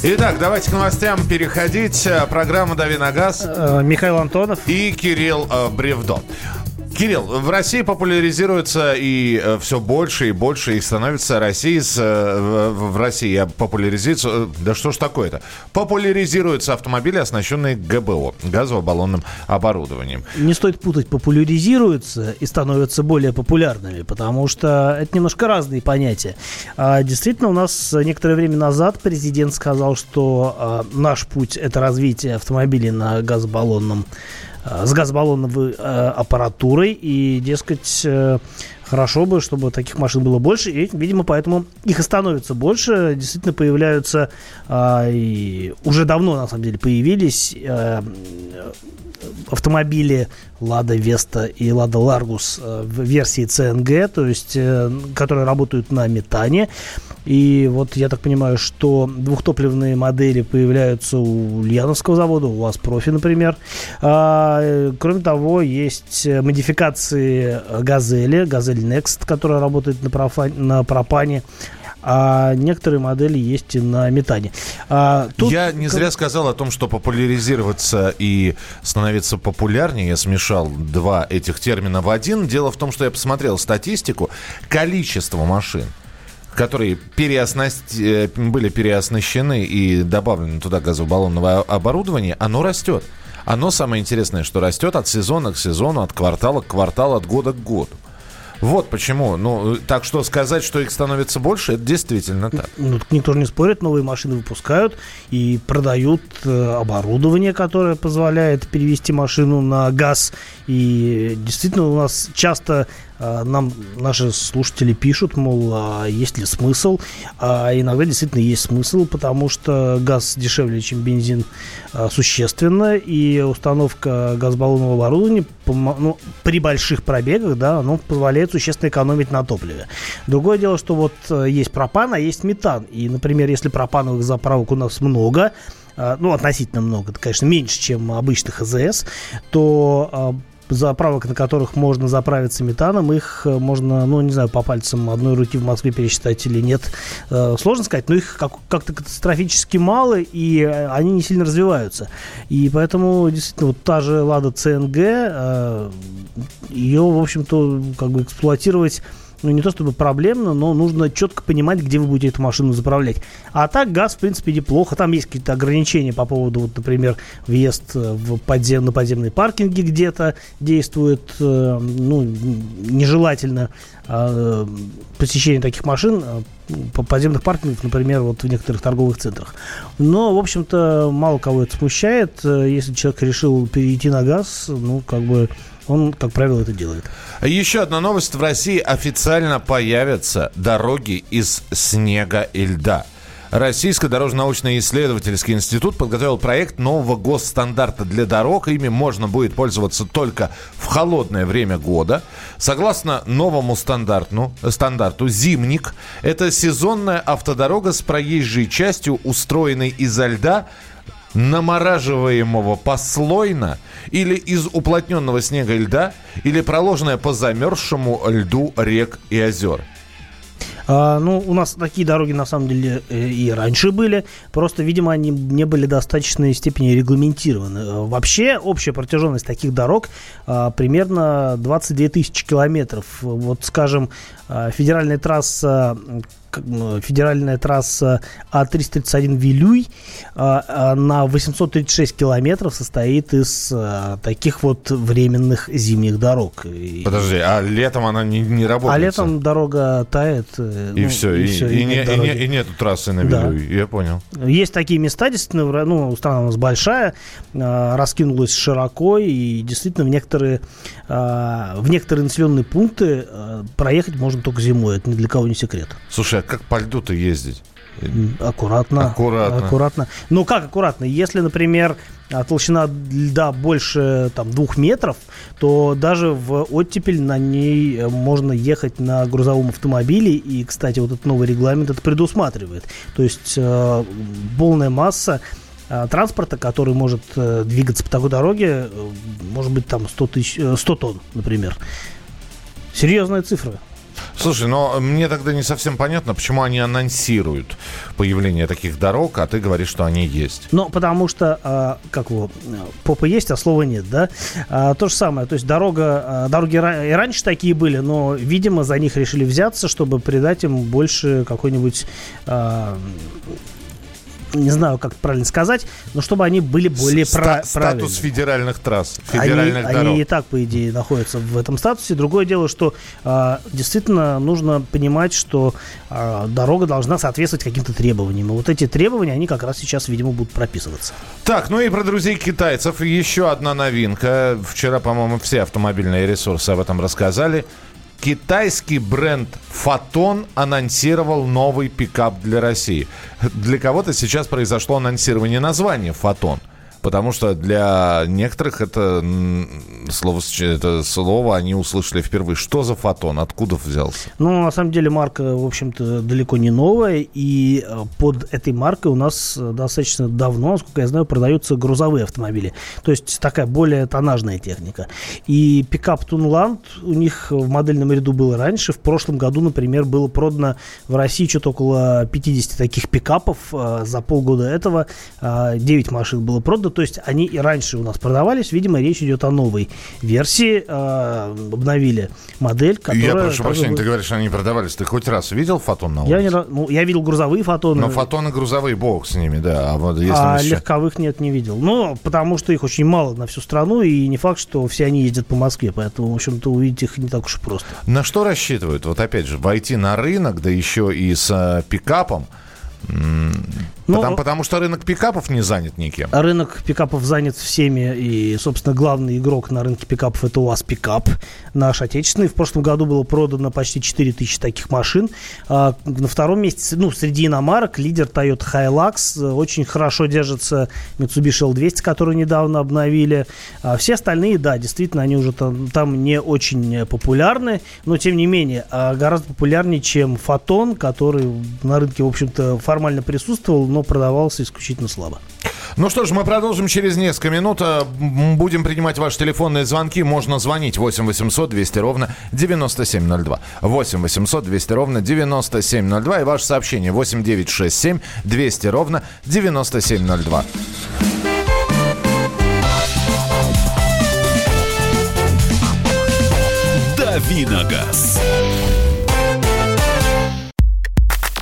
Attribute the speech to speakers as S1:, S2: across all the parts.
S1: Итак, давайте к новостям переходить. Программа «Дави на газ».
S2: Э, Михаил Антонов.
S1: И Кирилл э, Бревдо. Кирилл, в России популяризируется и э, все больше и больше и становится России с, э, в России популяризируется, э, да что ж такое-то, популяризируются автомобили, оснащенные ГБО, газово-баллонным оборудованием.
S2: Не стоит путать популяризируются и становятся более популярными, потому что это немножко разные понятия. А, действительно, у нас некоторое время назад президент сказал, что а, наш путь это развитие автомобилей на газобаллонном Э, с газобаллоновой э, аппаратурой. И, дескать, э, хорошо бы, чтобы таких машин было больше. И, видимо, поэтому их и становится больше. Действительно появляются, и уже давно, на самом деле, появились автомобили Лада Веста и Лада Ларгус в версии CNG, то есть, которые работают на метане. И вот я так понимаю, что двухтопливные модели появляются у Ульяновского завода, у вас профи, например. А, кроме того, есть модификации Газели, Газель Next, которая работает на, профа- на пропане а некоторые модели есть и на метане. А,
S1: тут... Я не зря сказал о том, что популяризироваться и становиться популярнее. Я смешал два этих термина в один. Дело в том, что я посмотрел статистику. Количество машин, которые переоснast... Э, были переоснащены и добавлено туда газобаллонного оборудования, оно растет. Оно самое интересное, что растет от сезона к сезону, от квартала к кварталу, от года к году. Вот почему. Ну, так что сказать, что их становится больше, это действительно так.
S2: Ну, никто же не спорит, новые машины выпускают и продают э, оборудование, которое позволяет перевести машину на газ. И действительно у нас часто нам наши слушатели пишут, мол, а есть ли смысл? А иногда действительно есть смысл, потому что газ дешевле, чем бензин а, существенно, и установка газобаллонного оборудования ну, при больших пробегах, да, оно позволяет существенно экономить на топливе. Другое дело, что вот э, есть пропан, а есть метан. И, например, если пропановых заправок у нас много, а, ну, относительно много, это, конечно, меньше, чем обычных АЗС, то заправок, на которых можно заправиться метаном, их э, можно, ну, не знаю, по пальцам одной руки в Москве пересчитать или нет. Э, сложно сказать, но их как- как-то катастрофически мало, и э, они не сильно развиваются. И поэтому, действительно, вот та же «Лада ЦНГ», ее, в общем-то, как бы эксплуатировать ну, не то чтобы проблемно, но нужно четко понимать, где вы будете эту машину заправлять. А так газ, в принципе, неплохо. Там есть какие-то ограничения по поводу, вот, например, въезд в подзем, на подземные паркинги где-то действует, э, ну, нежелательно э, посещение таких машин э, по подземных паркингах, например, вот в некоторых торговых центрах. Но, в общем-то, мало кого это смущает. Э, если человек решил перейти на газ, ну, как бы он, как правило, это делает.
S1: Еще одна новость. В России официально появятся дороги из снега и льда. Российский дорожно-научно-исследовательский институт подготовил проект нового госстандарта для дорог. Ими можно будет пользоваться только в холодное время года. Согласно новому стандарту, стандарту «Зимник» — это сезонная автодорога с проезжей частью, устроенной изо льда, намораживаемого послойно или из уплотненного снега и льда, или проложенная по замерзшему льду рек и озер.
S2: А, ну, у нас такие дороги, на самом деле, э, и раньше были. Просто, видимо, они не были в достаточной степени регламентированы. Э, вообще, общая протяженность таких дорог а, примерно 22 тысячи километров. Вот, скажем, а, федеральная трасса федеральная трасса А331 Вилюй а, а, на 836 километров состоит из а, таких вот временных зимних дорог.
S1: Подожди, а летом она не, не работает?
S2: А летом дорога тает.
S1: Э, и ну, все, и, и, все, и, и, не, и, не, и нету трассы на Вилюй, да. я понял.
S2: Есть такие места, действительно, ну, страна у нас большая, раскинулась широко, и действительно в некоторые, в некоторые населенные пункты проехать можно только зимой, это ни для кого не секрет.
S1: Слушай, а как по льду-то ездить?
S2: Аккуратно.
S1: Аккуратно.
S2: Аккуратно. Ну, как аккуратно? Если, например, а, толщина льда больше там, двух метров, то даже в оттепель на ней э, можно ехать на грузовом автомобиле. И, кстати, вот этот новый регламент это предусматривает. То есть э, полная масса э, транспорта, который может э, двигаться по такой дороге, может быть там 100, тысяч, 100 тонн, например. Серьезная цифра.
S1: Слушай, но мне тогда не совсем понятно, почему они анонсируют появление таких дорог, а ты говоришь, что они есть.
S2: Ну, потому что, а, как его, попа есть, а слова нет, да? А, то же самое, то есть дорога, а, дороги и раньше такие были, но, видимо, за них решили взяться, чтобы придать им больше какой-нибудь а, не знаю, как правильно сказать, но чтобы они были более Ста-
S1: Статус федеральных трасс, федеральных
S2: они, дорог. Они и так, по идее, находятся в этом статусе. Другое дело, что э, действительно нужно понимать, что э, дорога должна соответствовать каким-то требованиям. И вот эти требования, они как раз сейчас, видимо, будут прописываться.
S1: Так, ну и про друзей китайцев еще одна новинка. Вчера, по-моему, все автомобильные ресурсы об этом рассказали. Китайский бренд Фотон анонсировал новый пикап для России. Для кого-то сейчас произошло анонсирование названия Фотон – Потому что для некоторых это слово, это слово они услышали впервые. Что за фотон? Откуда взялся?
S2: Ну, на самом деле, марка, в общем-то, далеко не новая. И э, под этой маркой у нас э, достаточно давно, насколько я знаю, продаются грузовые автомобили. То есть такая более тонажная техника. И пикап Тунланд у них в модельном ряду был раньше. В прошлом году, например, было продано в России что-то около 50 таких пикапов. Э, за полгода этого 9 машин было продано то есть они и раньше у нас продавались, видимо, речь идет о новой версии, э, обновили модель, которая...
S1: Я прошу прощения, ты говоришь, они продавались, ты хоть раз видел фотон на улице?
S2: Я, не, ну, я видел грузовые фотоны.
S1: Но фотоны грузовые, бог с ними, да.
S2: А, вот если а еще... легковых нет, не видел. Ну, потому что их очень мало на всю страну, и не факт, что все они ездят по Москве, поэтому, в общем-то, увидеть их не так уж просто.
S1: На что рассчитывают? Вот опять же, войти на рынок, да еще и с э, пикапом, ну, потому, потому что рынок пикапов не занят никем.
S2: Рынок пикапов занят всеми. И, собственно, главный игрок на рынке пикапов это УАЗ Пикап, наш отечественный. В прошлом году было продано почти 4000 таких машин. А, на втором месте, ну, среди иномарок, лидер Toyota Hilux. Очень хорошо держится Mitsubishi L200, который недавно обновили. А все остальные, да, действительно, они уже там, там не очень популярны. Но, тем не менее, а, гораздо популярнее, чем Фотон, который на рынке, в общем-то, формально присутствовал, но продавался исключительно слабо.
S1: Ну что ж, мы продолжим через несколько минут. Э, будем принимать ваши телефонные звонки. Можно звонить 8 800 200 ровно 9702. 8 800 200 ровно 9702. И ваше сообщение 8 9 6 7 200 ровно 9702.
S3: Давиногаз.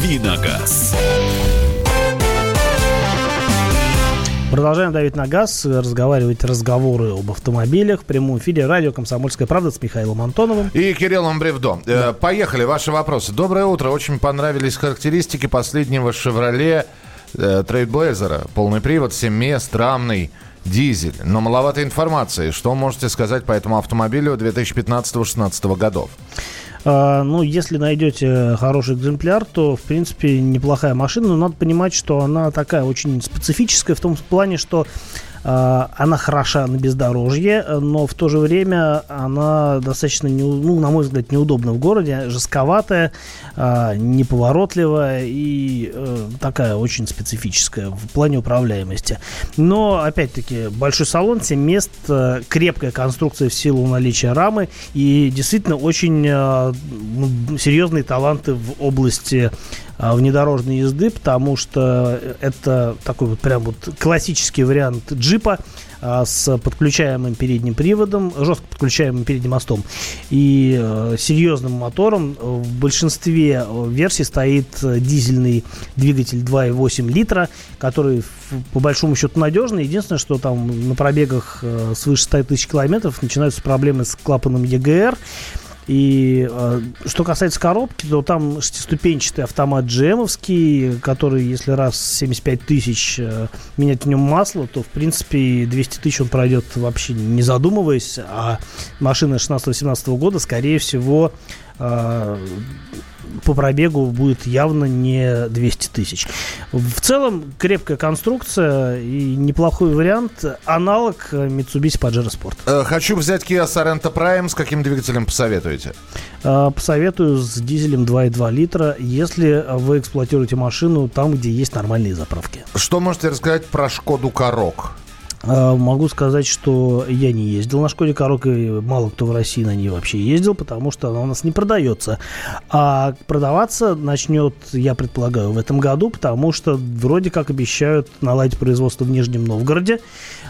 S1: Давиногаз.
S2: Продолжаем давить на газ, разговаривать разговоры об автомобилях в прямом эфире радио «Комсомольская правда» с Михаилом Антоновым.
S1: И Кириллом Бревдо. Э, да. Поехали, ваши вопросы. Доброе утро. Очень понравились характеристики последнего «Шевроле» Трейдблейзера. Полный привод, 7 мест, рамный дизель. Но маловато информации. Что можете сказать по этому автомобилю 2015-2016 годов?
S2: А, ну, если найдете хороший экземпляр, то, в принципе, неплохая машина. Но надо понимать, что она такая очень специфическая в том плане, что она хороша на бездорожье, но в то же время она достаточно, не, ну, на мой взгляд, неудобна в городе, жестковатая, а, неповоротливая и э, такая очень специфическая в плане управляемости. Но, опять-таки, большой салон, 7 мест, э, крепкая конструкция в силу наличия рамы и действительно очень э, ну, серьезные таланты в области внедорожной езды, потому что это такой вот прям вот классический вариант джипа а, с подключаемым передним приводом, жестко подключаемым передним мостом и э, серьезным мотором. В большинстве версий стоит дизельный двигатель 2,8 литра, который по большому счету надежный. Единственное, что там на пробегах э, свыше 100 тысяч километров начинаются проблемы с клапаном EGR. И э, что касается коробки, то там шестиступенчатый автомат GM, который, если раз 75 тысяч э, менять в нем масло, то, в принципе, 200 тысяч он пройдет вообще не задумываясь, а машина 16-17 года, скорее всего, э, по пробегу будет явно не 200 тысяч. В целом, крепкая конструкция и неплохой вариант. Аналог Mitsubishi Pajero Sport.
S1: Э, хочу взять Kia Sorento Prime. С каким двигателем посоветуете?
S2: Э, посоветую с дизелем 2,2 литра, если вы эксплуатируете машину там, где есть нормальные заправки.
S1: Что можете рассказать про Шкоду Корок?
S2: А, могу сказать, что я не ездил на Шкоде Корок, и мало кто в России на ней вообще ездил, потому что она у нас не продается. А продаваться начнет, я предполагаю, в этом году, потому что вроде как обещают наладить производство в Нижнем Новгороде,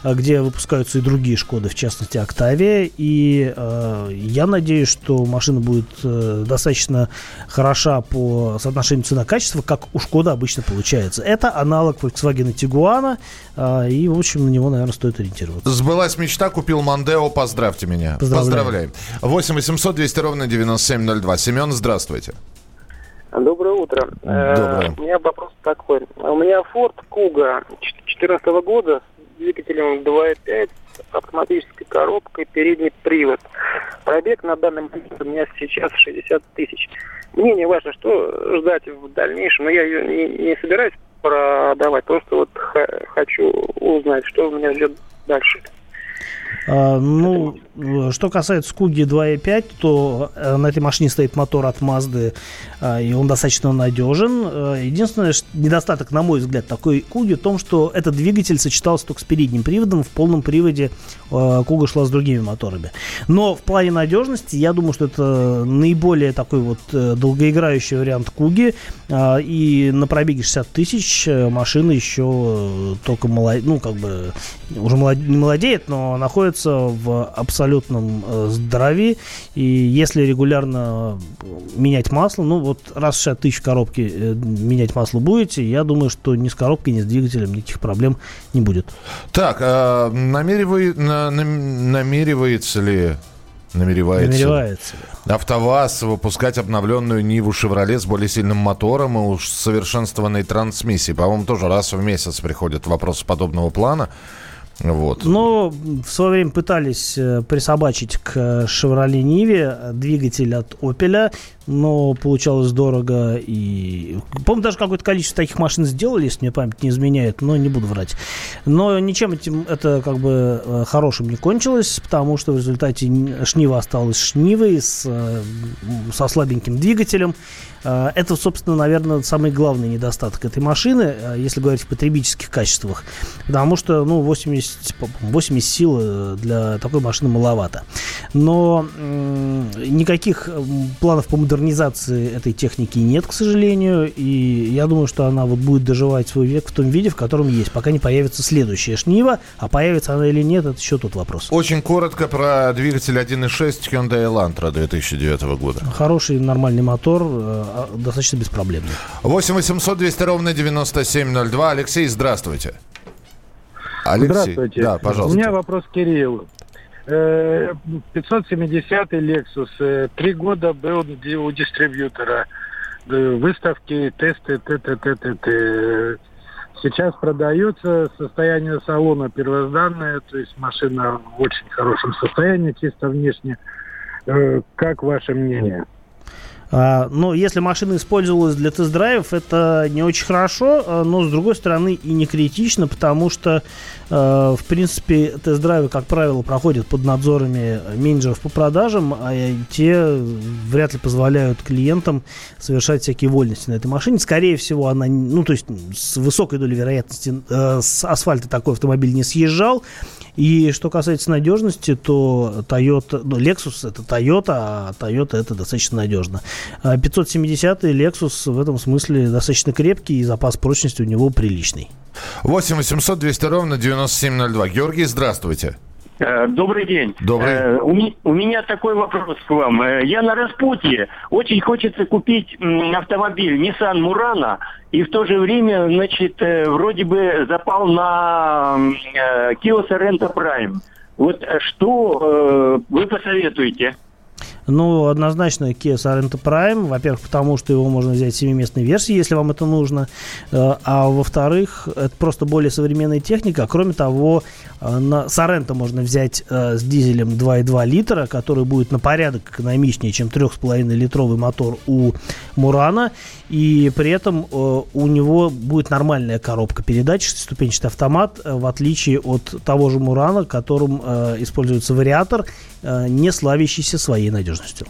S2: а, где выпускаются и другие Шкоды, в частности Октавия. И э, я надеюсь, что машина будет э, достаточно хороша по соотношению цена-качество, как у Шкода обычно получается. Это аналог Volkswagen Tiguan, э, и, в общем, на него, наверное, стоит ориентироваться.
S1: Сбылась мечта, купил Мандео, поздравьте меня.
S2: Поздравляем.
S1: Поздравляем. 8 800 200 ровно 9702. Семен, здравствуйте.
S4: Доброе утро.
S1: Доброе.
S4: Э, у меня вопрос такой. У меня Ford Kuga 2014 года с двигателем 2.5 автоматической коробкой, передний привод. Пробег на данный момент у меня сейчас 60 тысяч. Мне не важно, что ждать в дальнейшем, но я ее не, не собираюсь продавать, просто вот х- хочу узнать, что меня ждет дальше.
S2: А, ну, что касается Куги 2.5, то э, на этой машине стоит мотор от Mazda, а, и он достаточно надежен. Э, Единственный ш- недостаток, на мой взгляд, такой Куги в том, что этот двигатель сочетался только с передним приводом. В полном приводе э, Куга шла с другими моторами. Но в плане надежности, я думаю, что это наиболее такой вот э, долгоиграющий вариант Куги. И на пробеге 60 тысяч э, машина еще э, только молодеет, ну, как бы, уже молодеет, но находится в абсолютном э, здравии. И если регулярно э, менять масло, ну, вот раз в 60 тысяч коробки э, менять масло будете, я думаю, что ни с коробкой, ни с двигателем никаких проблем не будет.
S1: Так, а намеревай- на- нам- намеревается ли... Намеревается.
S2: Намеревается.
S1: АвтоВАЗ выпускать обновленную Ниву «Шевроле» с более сильным мотором и усовершенствованной трансмиссией. По-моему, тоже раз в месяц приходят вопросы подобного плана. Вот.
S2: Но в свое время пытались э, присобачить к Chevrolet Ниве двигатель от Opel, но получалось дорого. И, по-моему, даже какое-то количество таких машин сделали, если мне память не изменяет, но не буду врать. Но ничем этим это как бы э, хорошим не кончилось, потому что в результате Шнива осталась Шнивой с, э, со слабеньким двигателем. Э, Это, собственно, наверное, самый главный недостаток этой машины, если говорить в потребительских качествах. Потому что, ну, 80, по- 80 сил для такой машины маловато. Но никаких планов по модернизации этой техники нет, к сожалению. И я думаю, что она вот будет доживать свой век в том виде, в котором есть, пока не появится следующая шнива. А появится она или нет, это еще тот вопрос.
S1: Очень коротко про двигатель 1.6 Hyundai Elantra 2009 года.
S2: Хороший, нормальный мотор, э, а, достаточно беспроблемный.
S1: 8 800 200 ровно 9702. Алексей, здравствуйте. Алексей.
S5: Здравствуйте.
S1: Да, пожалуйста.
S5: У меня вопрос к Кириллу. Э, 570 Lexus. э, Три года был у дистрибьютора. Э, Выставки, тесты, т, т, т. Сейчас продается состояние салона первозданное, то есть машина в очень хорошем состоянии, чисто внешне. Э, Как ваше мнение?
S2: А, ну, если машина использовалась для тест-драйвов, это не очень хорошо, а, но, с другой стороны, и не критично, потому что, э, в принципе, тест-драйвы, как правило, проходят под надзорами менеджеров по продажам, а те вряд ли позволяют клиентам совершать всякие вольности на этой машине. Скорее всего, она, ну, то есть, с высокой долей вероятности э, с асфальта такой автомобиль не съезжал. И что касается надежности, то Toyota, ну, Lexus это Toyota, а Toyota это достаточно надежно. А 570 Lexus в этом смысле достаточно крепкий и запас прочности у него приличный.
S1: 8 800 200 ровно 9702. Георгий, здравствуйте.
S6: Э, Добрый день.
S1: Добрый.
S6: Э, У меня такой вопрос к вам. Э, Я на распутье. Очень хочется купить автомобиль Nissan Murano. И в то же время, значит, вроде бы запал на Kia Sorento Prime. Вот что вы посоветуете?
S2: Ну, однозначно Kia Sorento Prime. Во-первых, потому что его можно взять в 7-местной версии, если вам это нужно. Э, а во-вторых, это просто более современная техника. Кроме того, э, на Sorento можно взять э, с дизелем 2,2 литра, который будет на порядок экономичнее, чем 3,5-литровый мотор у Мурана. И при этом у него будет нормальная коробка передач, шестиступенчатый автомат, в отличие от того же Мурана, которым используется вариатор, не славящийся своей надежностью надежностью.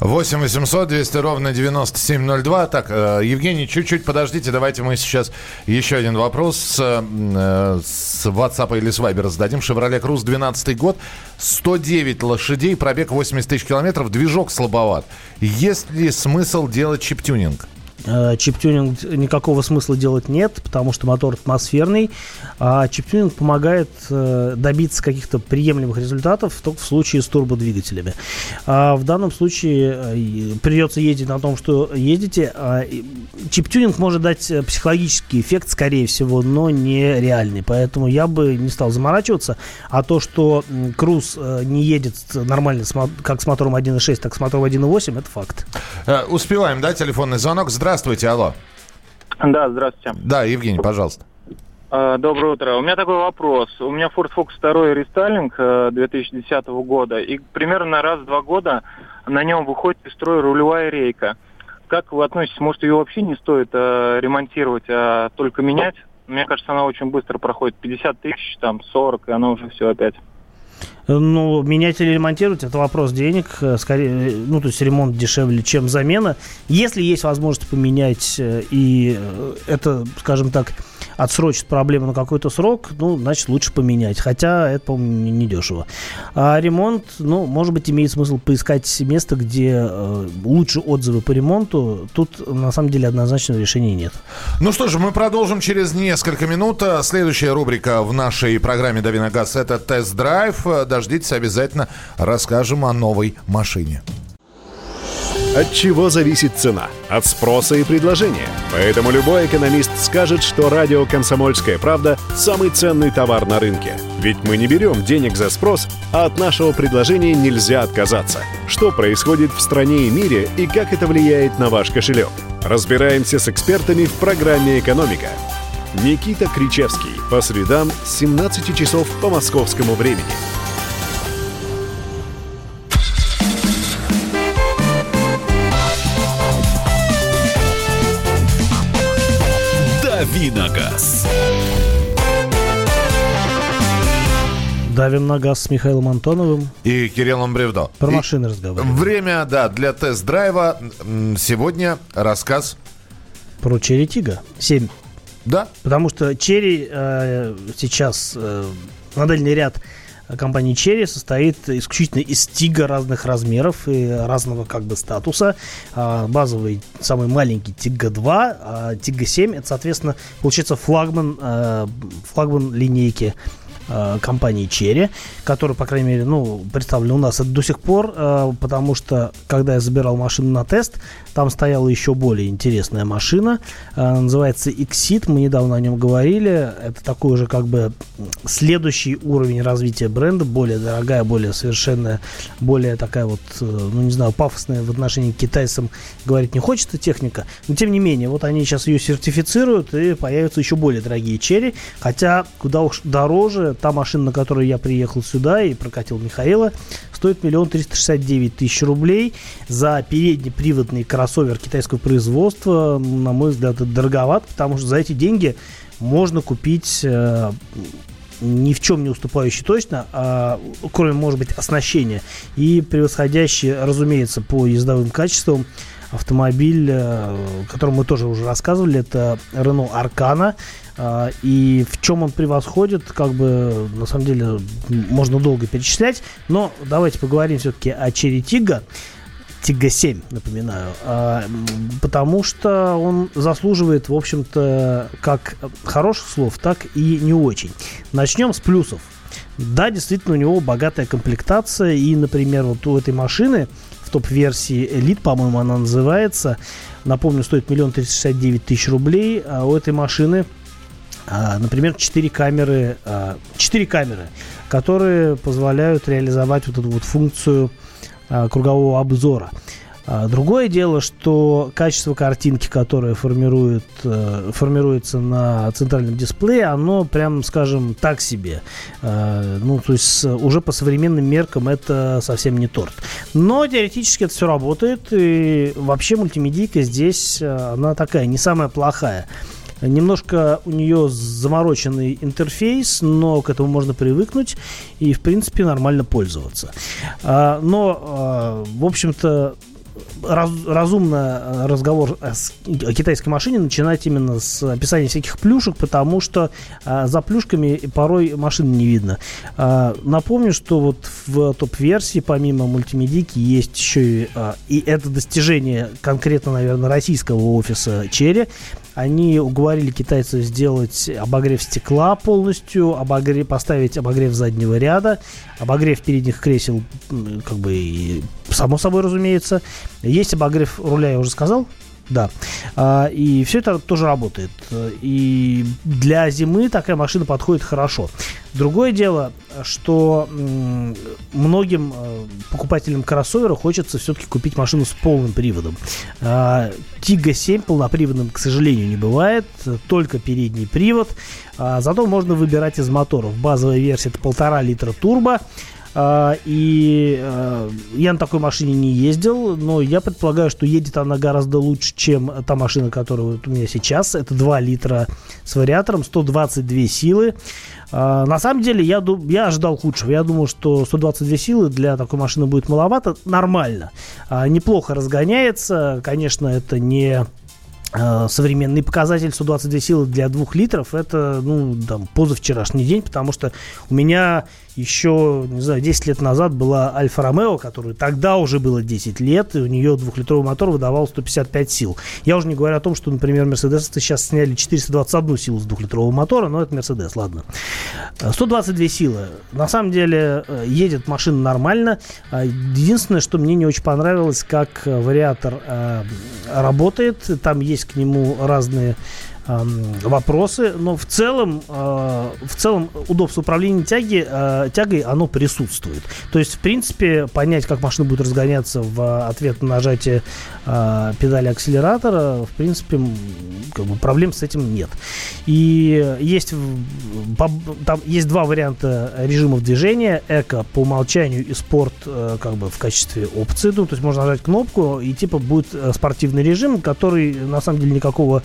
S1: 8 800 200 ровно 9702. Так, э, Евгений, чуть-чуть подождите, давайте мы сейчас еще один вопрос с, э, с WhatsApp или с Viber зададим. Chevrolet Cruze 12 год, 109 лошадей, пробег 80 тысяч километров, движок слабоват. Есть ли смысл делать чип-тюнинг?
S2: Э, чип-тюнинг никакого смысла делать нет, потому что мотор атмосферный. А чип-тюнинг помогает э, добиться каких-то приемлемых результатов только в случае с турбодвигателями. А в данном случае э, придется ездить на том, что ездите. А чип-тюнинг может дать психологический эффект, скорее всего, но не реальный. Поэтому я бы не стал заморачиваться. А то, что Круз не едет нормально как с мотором 1.6, так с мотором 1.8, это факт.
S1: Успеваем, да, телефонный звонок. Здравствуйте. Здравствуйте, алло.
S7: Да, здравствуйте.
S1: Да, Евгений, пожалуйста.
S7: А, доброе утро. У меня такой вопрос. У меня Ford Focus 2 рестайлинг 2010 э, года, и примерно раз в два года на нем выходит из строя рулевая рейка. Как вы относитесь? Может, ее вообще не стоит э, ремонтировать, а только менять? Мне кажется, она очень быстро проходит. 50 тысяч, там, 40, и она уже все опять.
S2: Ну, менять или ремонтировать, это вопрос денег. Э, скорее, э, ну, то есть ремонт дешевле, чем замена. Если есть возможность поменять, э, и это, скажем так, отсрочит проблему на какой-то срок, ну, значит, лучше поменять. Хотя это, по-моему, не дешево. А ремонт, ну, может быть, имеет смысл поискать место, где э, лучше отзывы по ремонту. Тут, на самом деле, однозначного решения нет.
S1: Ну что же, мы продолжим через несколько минут. Следующая рубрика в нашей программе «Дави на газ» — это тест-драйв. Дождитесь, обязательно расскажем о новой машине.
S8: От чего зависит цена? От спроса и предложения. Поэтому любой экономист скажет, что радио «Комсомольская правда» – самый ценный товар на рынке. Ведь мы не берем денег за спрос, а от нашего предложения нельзя отказаться. Что происходит в стране и мире и как это влияет на ваш кошелек? Разбираемся с экспертами в программе «Экономика». Никита Кричевский. По средам с 17 часов по московскому времени.
S2: «Дави на газ». Давим на газ с Михаилом Антоновым.
S1: И Кириллом Бревдо.
S2: Про машины разговариваем.
S1: Время, да, для тест-драйва. Сегодня рассказ...
S2: Про Черри Тига 7.
S1: Да.
S2: Потому что Черри э, сейчас э, модельный ряд компании Cherry состоит исключительно из тига разных размеров и разного как бы статуса. А, базовый, самый маленький Тига 2, а Тига 7 это, соответственно, получается флагман, э, флагман линейки э, компании Cherry, которая, по крайней мере, ну, представлена у нас до сих пор, э, потому что, когда я забирал машину на тест, там стояла еще более интересная машина, э, называется Exit, мы недавно о нем говорили, это такой же как бы следующий уровень развития бренда, более дорогая, более совершенная, более такая вот, ну, не знаю, пафосная в отношении к китайцам говорить не хочется техника, но тем не менее, вот они сейчас ее сертифицируют, и появятся еще более дорогие Cherry, хотя куда уж дороже та машина, на которой я приехал сюда и прокатил Михаила, стоит миллион триста шестьдесят девять тысяч рублей. За переднеприводный кроссовер китайского производства, на мой взгляд, это дороговато, потому что за эти деньги можно купить э, ни в чем не уступающий точно, а, кроме, может быть, оснащения, и превосходящий, разумеется, по ездовым качествам автомобиль, э, о котором мы тоже уже рассказывали, это Renault Arcana. А, и в чем он превосходит, как бы, на самом деле, можно долго перечислять. Но давайте поговорим все-таки о Cherry Tiggo. Тига 7, напоминаю, а, потому что он заслуживает, в общем-то, как хороших слов, так и не очень. Начнем с плюсов. Да, действительно, у него богатая комплектация, и, например, вот у этой машины в топ-версии Elite, по-моему, она называется, напомню, стоит миллион триста девять тысяч рублей, а у этой машины например, 4 камеры, 4 а, камеры, которые позволяют реализовать вот эту вот функцию а, кругового обзора. А, Другое дело, что качество картинки, которое формирует, э, формируется на центральном дисплее, оно прям, скажем, так себе. А, Ну, то есть уже по современным меркам это совсем не торт. Но теоретически это все работает. И вообще мультимедийка здесь, она такая, не самая плохая. Немножко у нее замороченный интерфейс, но к этому можно привыкнуть и, в принципе, нормально пользоваться. А, Но, а, в общем-то, раз- разумно э, разговор о китайской машине начинать именно с описания всяких плюшек, потому что а, за плюшками порой машины не видно. А, напомню, что вот в топ-версии помимо мультимедийки есть еще и, а, и это достижение конкретно, наверное, российского офиса Черри. Они уговорили китайцев сделать обогрев стекла полностью, обогре- поставить обогрев заднего ряда, обогрев передних кресел, как бы само собой разумеется. Есть обогрев руля, я уже сказал. Да. А, и все это тоже работает. И для зимы такая машина подходит хорошо. Другое дело, что многим э, покупателям кроссовера хочется все-таки купить машину с полным приводом. А, Тига 7 полноприводным, к сожалению, не бывает. Только передний привод. А, Зато можно выбирать из моторов. Базовая версия это полтора литра турбо. А, И э, я на такой машине не ездил, но я предполагаю, что едет она гораздо лучше, чем та машина, которая вот у меня сейчас. Это 2 литра с вариатором, 122 силы. А, На самом деле, я, я ожидал худшего. Я думал, что 122 силы для такой машины будет маловато. Нормально. А, Неплохо разгоняется. Конечно, это не современный показатель 122 силы для 2 литров это, ну, там, позавчерашний день, потому что у меня еще, не знаю, 10 лет назад была Альфа Ромео, которой тогда уже было 10 лет, и у нее двухлитровый мотор выдавал 155 сил. Я уже не говорю о том, что, например, Мерседес сейчас сняли 421 силу с двухлитрового мотора, но это Мерседес, ладно. Э, 122 силы. На самом деле э, едет машина нормально. А Единственное, что мне не очень понравилось, как э, вариатор э, работает. Там есть к нему разные вопросы, но в целом, э, в целом удобство управления тяги, э, тягой, оно присутствует. То есть, в принципе, понять, как машина будет разгоняться в ответ на нажатие э, педали акселератора, в принципе, как бы проблем с этим нет. И есть, там есть два варианта режимов движения. Эко по умолчанию и спорт э, как бы в качестве опции. Ну, то есть можно нажать кнопку и типа будет э, спортивный режим, который на самом деле никакого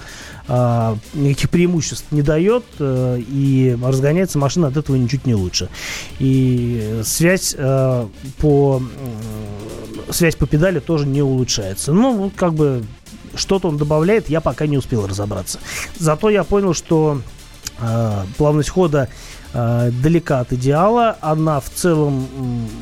S2: а, никаких преимуществ не дает, э, и разгоняется машина от этого ничуть не лучше. И связь э, по м, связь по педали тоже не улучшается. Ну, как бы что-то он добавляет, я пока не успел разобраться. Зато я понял, что э, плавность хода э, далека от идеала. Она в целом,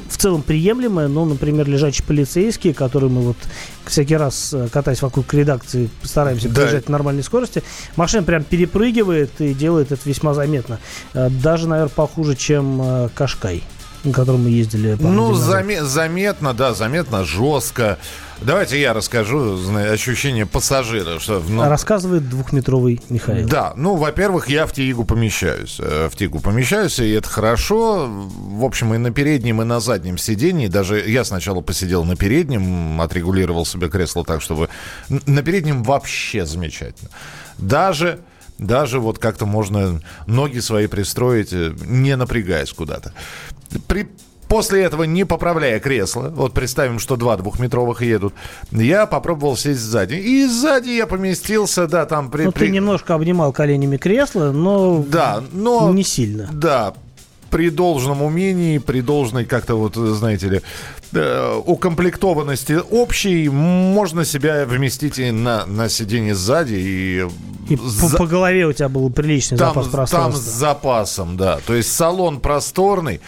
S2: в целом приемлемая, но, например, лежачие полицейские, которые мы вот всякий раз, э, катаясь вокруг редакции, стараемся
S1: Да.
S2: проезжать на нормальной скорости, машина прям перепрыгивает и делает это весьма заметно. Э, Даже, наверное, похуже, чем э, Кашкай, на котором мы ездили.
S1: Ну, заме- заметно, да, заметно, жестко. Давайте я расскажу ощущение пассажира. Что, ну,
S2: Рассказывает двухметровый Михаил.
S1: Да, ну, во-первых, я в Тигу помещаюсь. Э, В Тигу помещаюсь, и это хорошо. В общем, и на переднем, и на заднем сидении. Даже я сначала посидел на переднем, отрегулировал себе кресло так, чтобы... На переднем вообще замечательно. Даже... Даже вот как-то можно ноги свои пристроить, э, не напрягаясь куда-то. При, После этого, не поправляя кресло, вот представим, что два двухметровых едут, я попробовал сесть сзади. И сзади я поместился, да, там... При,
S2: Ну,
S1: при-
S2: ты немножко обнимал коленями кресло, но
S1: Да, но...
S2: не сильно.
S1: Да, при должном умении, при должной как-то вот, знаете ли, э, укомплектованности общей, можно себя вместить и на, на сиденье сзади. И,
S2: И по,
S1: за-
S2: по голове у тебя был приличный
S1: там,
S2: запас
S1: там
S2: пространства.
S1: с запасом, да. То есть салон просторный.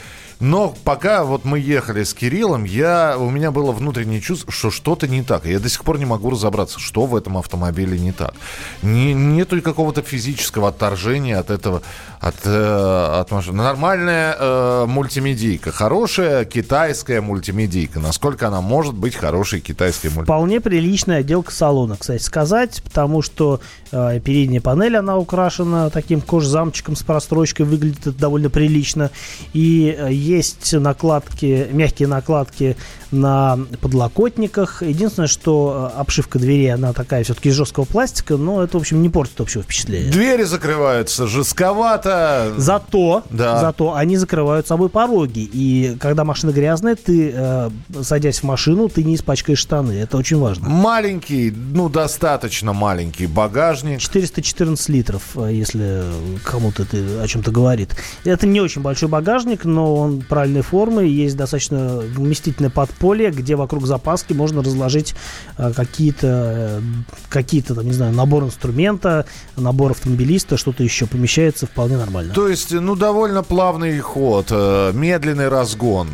S1: Но пока вот мы ехали с Кириллом, я, у меня было внутреннее чувство, что что-то не так. Я до сих пор не могу разобраться, что в этом автомобиле не так. Не, нету какого-то физического отторжения от этого, от, э, от машины. Нормальная э, мультимедийка, хорошая китайская мультимедийка. Насколько она может быть хорошей китайской мультимедийкой?
S2: Вполне приличная отделка салона, кстати сказать, потому что э, передняя панель, она украшена таким кожзамчиком с прострочкой, выглядит это довольно прилично. И э, есть накладки, мягкие накладки на подлокотниках. Единственное, что э, обшивка двери, она такая все-таки из жесткого пластика, но это, в общем, не портит общего впечатления.
S1: Двери закрываются жестковато.
S2: Зато,
S1: Да.
S2: зато они закрывают собой пороги. И когда машина грязная, ты, э, садясь в машину, ты не испачкаешь штаны. Это очень важно.
S1: Маленький, ну, достаточно маленький багажник.
S2: 414 литров, э, если кому-то это о чем-то говорит. Это не очень большой багажник, но он правильной формы. Есть достаточно вместительное подполье, где вокруг запаски можно разложить э, какие-то, э, какие-то, там, не знаю, набор инструмента, набор автомобилиста, что-то еще помещается вполне нормально.
S1: То есть, ну, довольно плавный ход, э, медленный разгон.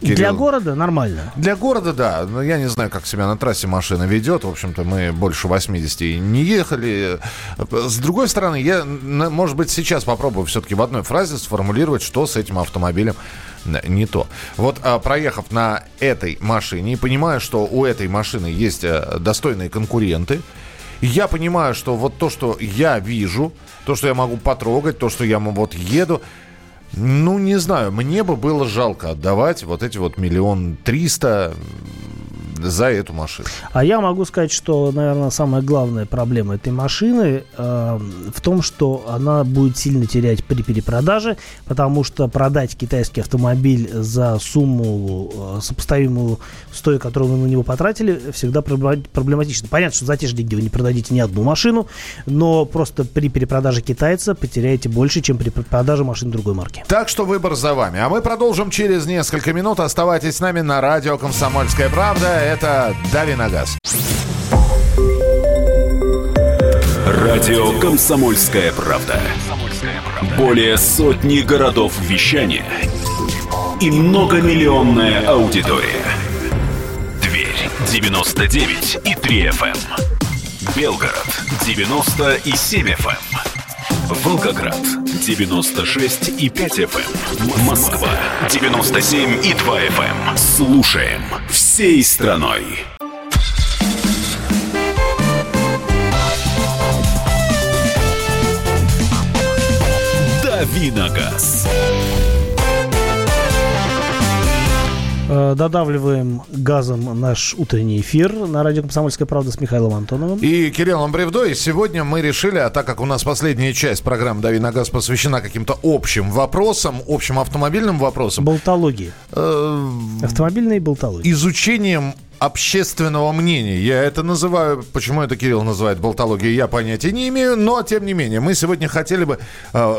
S1: Кирилл.
S2: Для города нормально.
S1: Для города, да. Но я не знаю, как себя на трассе машина ведет. В общем-то, мы больше 80 и не ехали. С другой стороны, я, может быть, сейчас попробую все-таки в одной фразе сформулировать, что с этим автомобилем не то. Вот а, проехав на этой машине и понимая, что у этой машины есть э, достойные конкуренты, я понимаю, что вот то, что я вижу, то, что я могу потрогать, то, что я вот еду, ну, не знаю, мне бы было жалко отдавать вот эти вот миллион триста за эту машину.
S2: А я могу сказать, что, наверное, самая главная проблема этой машины э, в том, что она будет сильно терять при перепродаже, потому что продать китайский автомобиль за сумму, э, сопоставимую с той, которую вы на него потратили, всегда проблема- проблематично. Понятно, что за те же деньги вы не продадите ни одну машину, но просто при перепродаже китайца потеряете больше, чем при продаже машин другой марки.
S1: Так что выбор за вами. А мы продолжим через несколько минут. Оставайтесь с нами на радио «Комсомольская правда». Это «Дави на газ».
S8: Радио «Комсомольская правда». Более сотни городов вещания и многомиллионная аудитория. Тверь 99 и 3 FM. Белгород 90 и 7 FM. Волгоград 96 и 5 FM. Москва 97 и 2 FM. Слушаем всей страной. Давиногаз.
S2: Э, Додавливаем газом наш утренний эфир на радио «Комсомольская правда» с Михаилом Антоновым.
S1: И Кириллом Бревдо. И сегодня мы решили, а так как у нас последняя часть программы «Дави на газ» посвящена каким-то общим вопросам, общим автомобильным вопросам,
S2: Болтологии.
S1: э,
S2: Автомобильные болтологии.
S1: изучением общественного мнения. Я это называю, почему это Кирилл называет болтологией, я понятия не имею, но тем не менее, мы сегодня хотели бы э,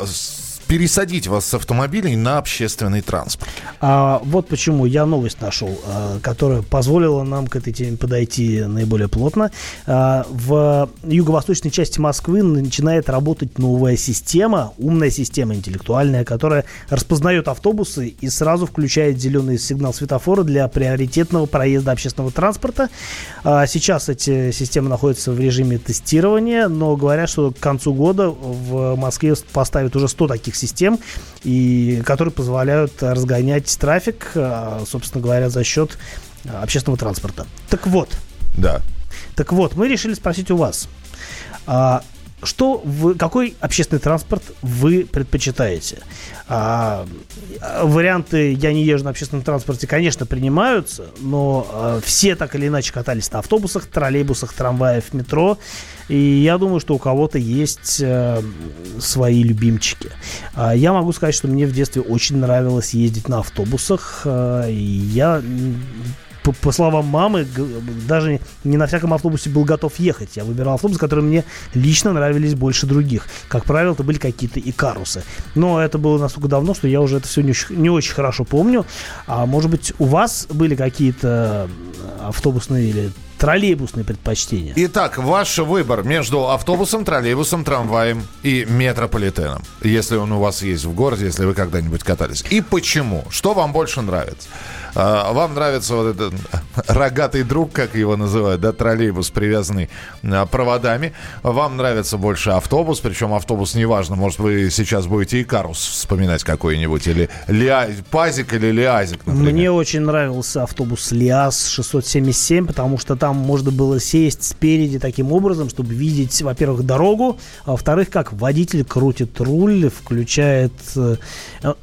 S1: пересадить вас с автомобилей на общественный транспорт.
S2: А вот почему я новость нашел, а, которая позволила нам к этой теме подойти наиболее плотно. А, В юго-восточной части Москвы начинает работать новая система, умная система интеллектуальная, которая распознает автобусы и сразу включает зеленый сигнал светофора для приоритетного проезда общественного транспорта. А, Сейчас эти системы находятся в режиме тестирования, но говорят, что к концу года в Москве поставят уже 100 таких систем, и, которые позволяют разгонять трафик, а, собственно говоря, за счет а, общественного транспорта. Так вот,
S1: Да.
S2: так вот, мы решили спросить у вас, а, что вы, какой общественный транспорт вы предпочитаете? А, а, варианты «я не езжу на общественном транспорте», конечно, принимаются, но а, все так или иначе катались на автобусах, троллейбусах, трамваях, метро. И я думаю, что у кого-то есть э, свои любимчики. А, я могу сказать, что мне в детстве очень нравилось ездить на автобусах. э, и я по, по словам мамы, даже не на всяком автобусе был готов ехать. Я выбирал автобусы, которые мне лично нравились больше других. Как правило, это были какие-то икарусы. Но это было настолько давно, что я уже это все не, очень- не очень хорошо помню. А может быть, у вас были какие-то м, автобусные или троллейбусные предпочтения?
S1: Итак, ваш выбор между автобусом, троллейбусом, трамваем и метрополитеном. Если он у вас есть в городе, если вы когда-нибудь катались. И почему? Что вам больше нравится? А, вам нравится вот этот рогатый друг, как его называют, да, троллейбус, привязанный а, проводами. Вам нравится больше автобус, причем автобус неважно, может, вы сейчас будете Икарус вспоминать какой-нибудь, или Лиа... Пазик или Лиазик, например.
S2: Мне очень нравился автобус Лиаз 677, потому что там можно было сесть спереди таким образом, чтобы видеть, во-первых, дорогу, а во-вторых, как водитель крутит руль, включает... э,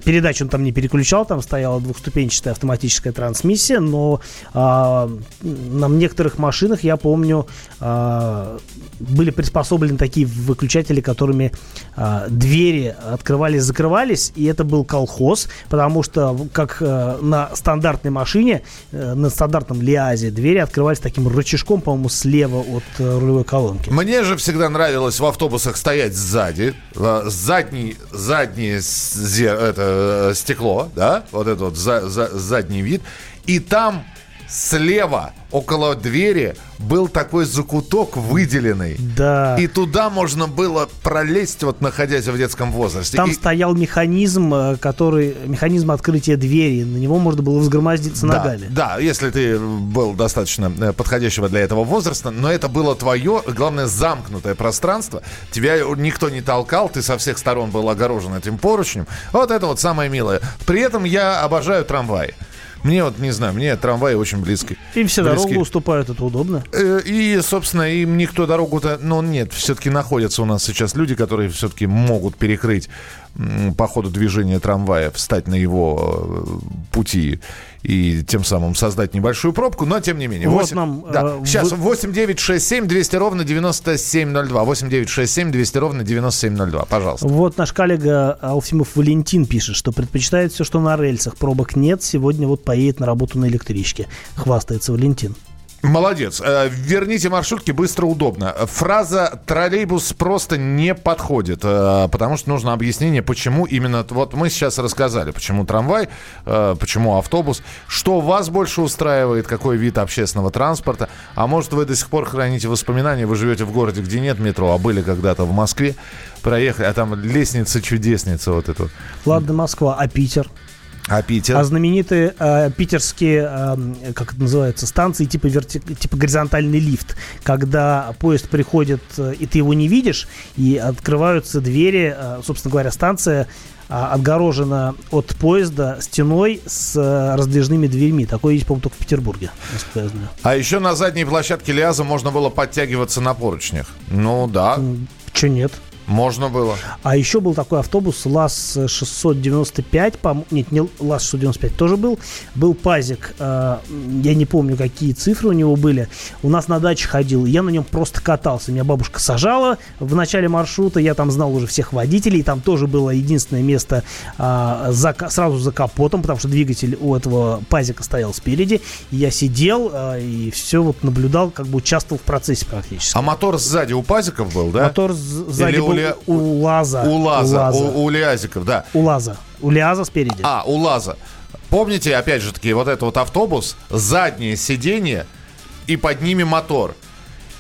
S2: Передачу он там не переключал, там стояла двухступенчатая автоматическая трансмиссия, но а, на некоторых машинах, я помню, а, были приспособлены такие выключатели, которыми а, двери открывались-закрывались, и это был колхоз, потому что как э, на стандартной машине, э, на стандартном Лиазе, двери открывались таким рычажком, по-моему, слева от э, рулевой колонки.
S1: Мне же всегда нравилось в автобусах стоять сзади, э, задний, заднее это, стекло, да, вот это вот за- за- задний вид, и там слева около двери был такой закуток выделенный.
S2: Да.
S1: И туда можно было пролезть, вот находясь в детском возрасте.
S2: Там
S1: И-
S2: стоял механизм, э, который механизм открытия двери. На него можно было взгромоздиться
S1: Да,
S2: ногами.
S1: Да, если ты был достаточно э, подходящего для этого возраста, но это было твое, главное, замкнутое пространство. Тебя никто не толкал, ты со всех сторон был огорожен этим поручнем. Вот это вот самое милое. При этом я обожаю трамваи. Мне вот, не знаю, мне трамваи очень близки.
S2: Им все
S1: Близки.
S2: дорогу уступают, это удобно.
S1: Э, И, собственно, им никто дорогу-то... Ну, нет, все-таки находятся у нас сейчас люди, которые все-таки могут перекрыть по ходу движения трамвая, встать на его э, пути и тем самым создать небольшую пробку, но тем не менее.
S2: Вот
S1: Восемь-
S2: нам,
S1: Да,
S2: э,
S1: сейчас,
S2: вы-
S1: 8 9 6 7 200 ровно 9702. 8 9 6 7 200 ровно 9702. Пожалуйста.
S2: Вот наш коллега Алфимов Валентин пишет, что предпочитает все, что на рельсах. Пробок нет. Сегодня вот поедет на работу на электричке. Хвастается Валентин.
S1: Молодец. Э, Верните маршрутки быстро, удобно. Фраза «троллейбус» просто не подходит, э, потому что нужно объяснение, почему именно... Вот мы сейчас рассказали, почему трамвай, э, почему автобус. Что вас больше устраивает, какой вид общественного транспорта? А может, вы до сих пор храните воспоминания, вы живете в городе, где нет метро, а были когда-то в Москве, проехали, а там лестница-чудесница вот эту.
S2: Ладно, Москва, а Питер?
S1: А Питер?
S2: А знаменитые э, питерские, э, как это называется, станции типа, верти... типа горизонтальный лифт, когда поезд приходит, э, и ты его не видишь, и открываются двери, э, собственно говоря, станция а, отгорожена от поезда стеной с э, раздвижными дверьми. Такое есть, по-моему, только в Петербурге, насколько я знаю.
S1: А еще на задней площадке Лиаза можно было подтягиваться на поручнях. Ну да,
S2: Че нет?
S1: Можно было.
S2: А еще был такой автобус ЛАЗ-695, по нет, не ЛАЗ-695 тоже был, был пазик, э, я не помню, какие цифры у него были, у нас на даче ходил, я на нем просто катался, меня бабушка сажала в начале маршрута, я там знал уже всех водителей, там тоже было единственное место а, за сразу за капотом, потому что двигатель у этого пазика стоял спереди, я сидел а, и все вот наблюдал, как бы участвовал в процессе практически.
S1: А мотор сзади у пазиков был, да?
S2: Мотор сзади
S1: Или
S2: был
S1: Ле-
S2: у Лаза.
S1: У Лаза,
S2: У Лаза.
S1: У, у Лиазиков, да.
S2: У Лаза. У Лиаза спереди.
S1: А, у Лаза. Помните, опять же таки, вот это вот автобус, заднее сиденье и под ними мотор.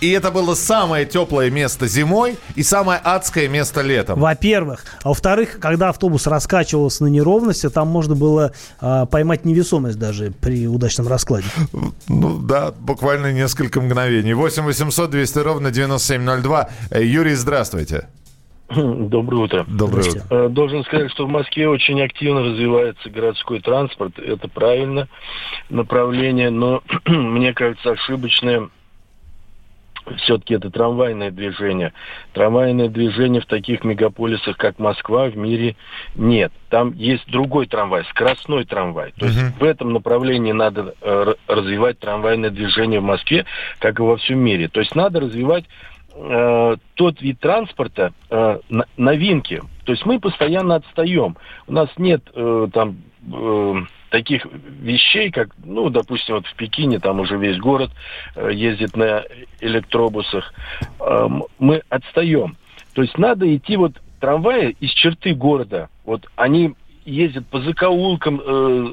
S1: И это было самое теплое место зимой и самое адское место летом.
S2: Во-первых. А во-вторых, когда автобус раскачивался на неровности, там можно было а, поймать невесомость даже при удачном раскладе.
S1: Ну да, буквально несколько мгновений. 8 800 200 ровно 9702. Э, Юрий, здравствуйте.
S9: Доброе утро.
S1: Доброе утро.
S9: Э, Должен сказать, что в Москве очень активно развивается городской транспорт. Это правильно направление, но мне кажется ошибочное все-таки это трамвайное движение. Трамвайное движение в таких мегаполисах, как Москва, в мире нет. Там есть другой трамвай, скоростной трамвай. То есть
S1: Мгм.
S9: в этом направлении надо э, развивать трамвайное движение в Москве, как и во всем мире. То есть надо развивать э, тот вид транспорта э, новинки. То есть мы постоянно отстаем. У нас нет э, там э, таких вещей, как, ну, допустим, вот в Пекине там уже весь город э, ездит на электробусах. Э, мы отстаем. То есть надо идти вот трамваи из черты города. Вот они ездят по закоулкам, э,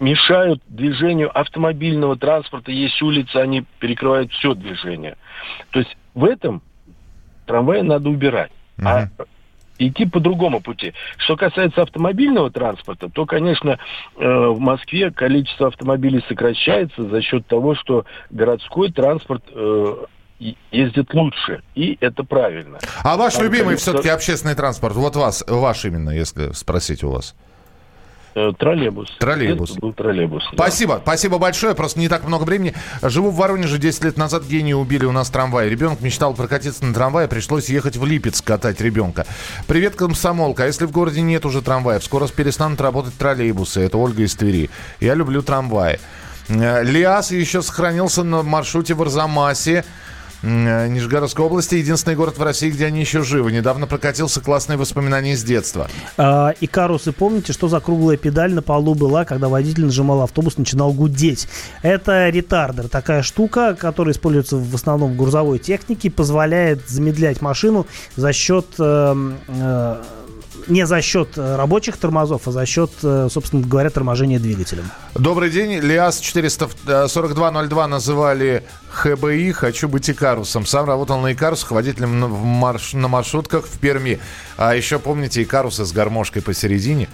S9: мешают движению автомобильного транспорта. Есть улицы, они перекрывают все движение. То есть в этом трамваи надо убирать. А идти по другому пути. Что касается автомобильного транспорта, то, конечно, э, в Москве количество автомобилей сокращается за счет того, что городской транспорт э, ездит лучше, и это правильно.
S1: А ваш Там любимый количество... все-таки общественный транспорт, вот вас, ваш именно, если спросить у вас?
S9: Э, троллейбус.
S1: Троллейбус.
S9: Это был троллейбус.
S1: Спасибо, да. спасибо большое. Просто не так много времени. Живу в Воронеже 10 лет назад. Гении убили у нас трамвай. Ребенок мечтал прокатиться на трамвае. Пришлось ехать в Липецк катать ребенка. Привет, комсомолка. А если в городе нет уже трамваев? Скоро перестанут работать троллейбусы. Это Ольга из Твери. Я люблю трамваи. Э, Лиас еще сохранился на маршруте в Арзамасе. Э, Нижегородской области. Единственный город в России, где они еще живы. Недавно прокатился классные воспоминания из детства.
S2: А, Икарусы, помните, что за круглая педаль на полу была, когда водитель нажимал автобус, начинал гудеть? Это ретардер. Такая штука, которая используется в основном в грузовой технике, позволяет замедлять машину за счет э, э, не за счет э, рабочих тормозов, а за счет, э, собственно говоря, торможения двигателем.
S1: Добрый день. ЛиАЗ 44202 называли ХБИ «Хочу быть Икарусом». Сам работал на Икарусах водителем на, марш, на маршрутках в Перми. А еще помните Икарусы с гармошкой посередине?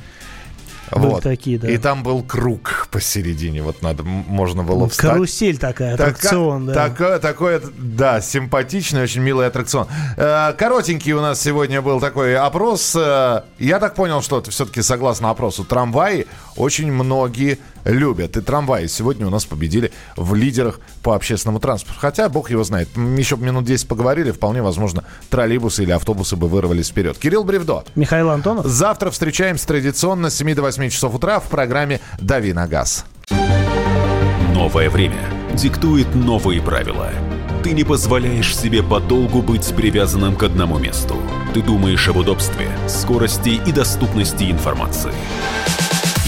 S2: Вот. такие, да.
S1: И там был круг посередине, вот надо, можно было встать.
S2: Карусель такая, аттракцион,
S1: так, да. Такое, такое, да, симпатичный, очень милый аттракцион. Э, коротенький у нас сегодня был такой опрос. Э, я так понял, что это все-таки согласно опросу трамваи очень многие любят. И трамваи сегодня у нас победили в лидерах по общественному транспорту. Хотя, бог его знает, еще минут 10 поговорили, вполне возможно, троллейбусы или автобусы бы вырвались вперед. Кирилл Бревдо.
S2: Михаил Антонов.
S1: Завтра встречаемся традиционно с 7 до 8 часов утра в программе «Дави на газ».
S10: Новое время диктует новые правила. Ты не позволяешь себе подолгу быть привязанным к одному месту. Ты думаешь об удобстве, скорости и доступности информации.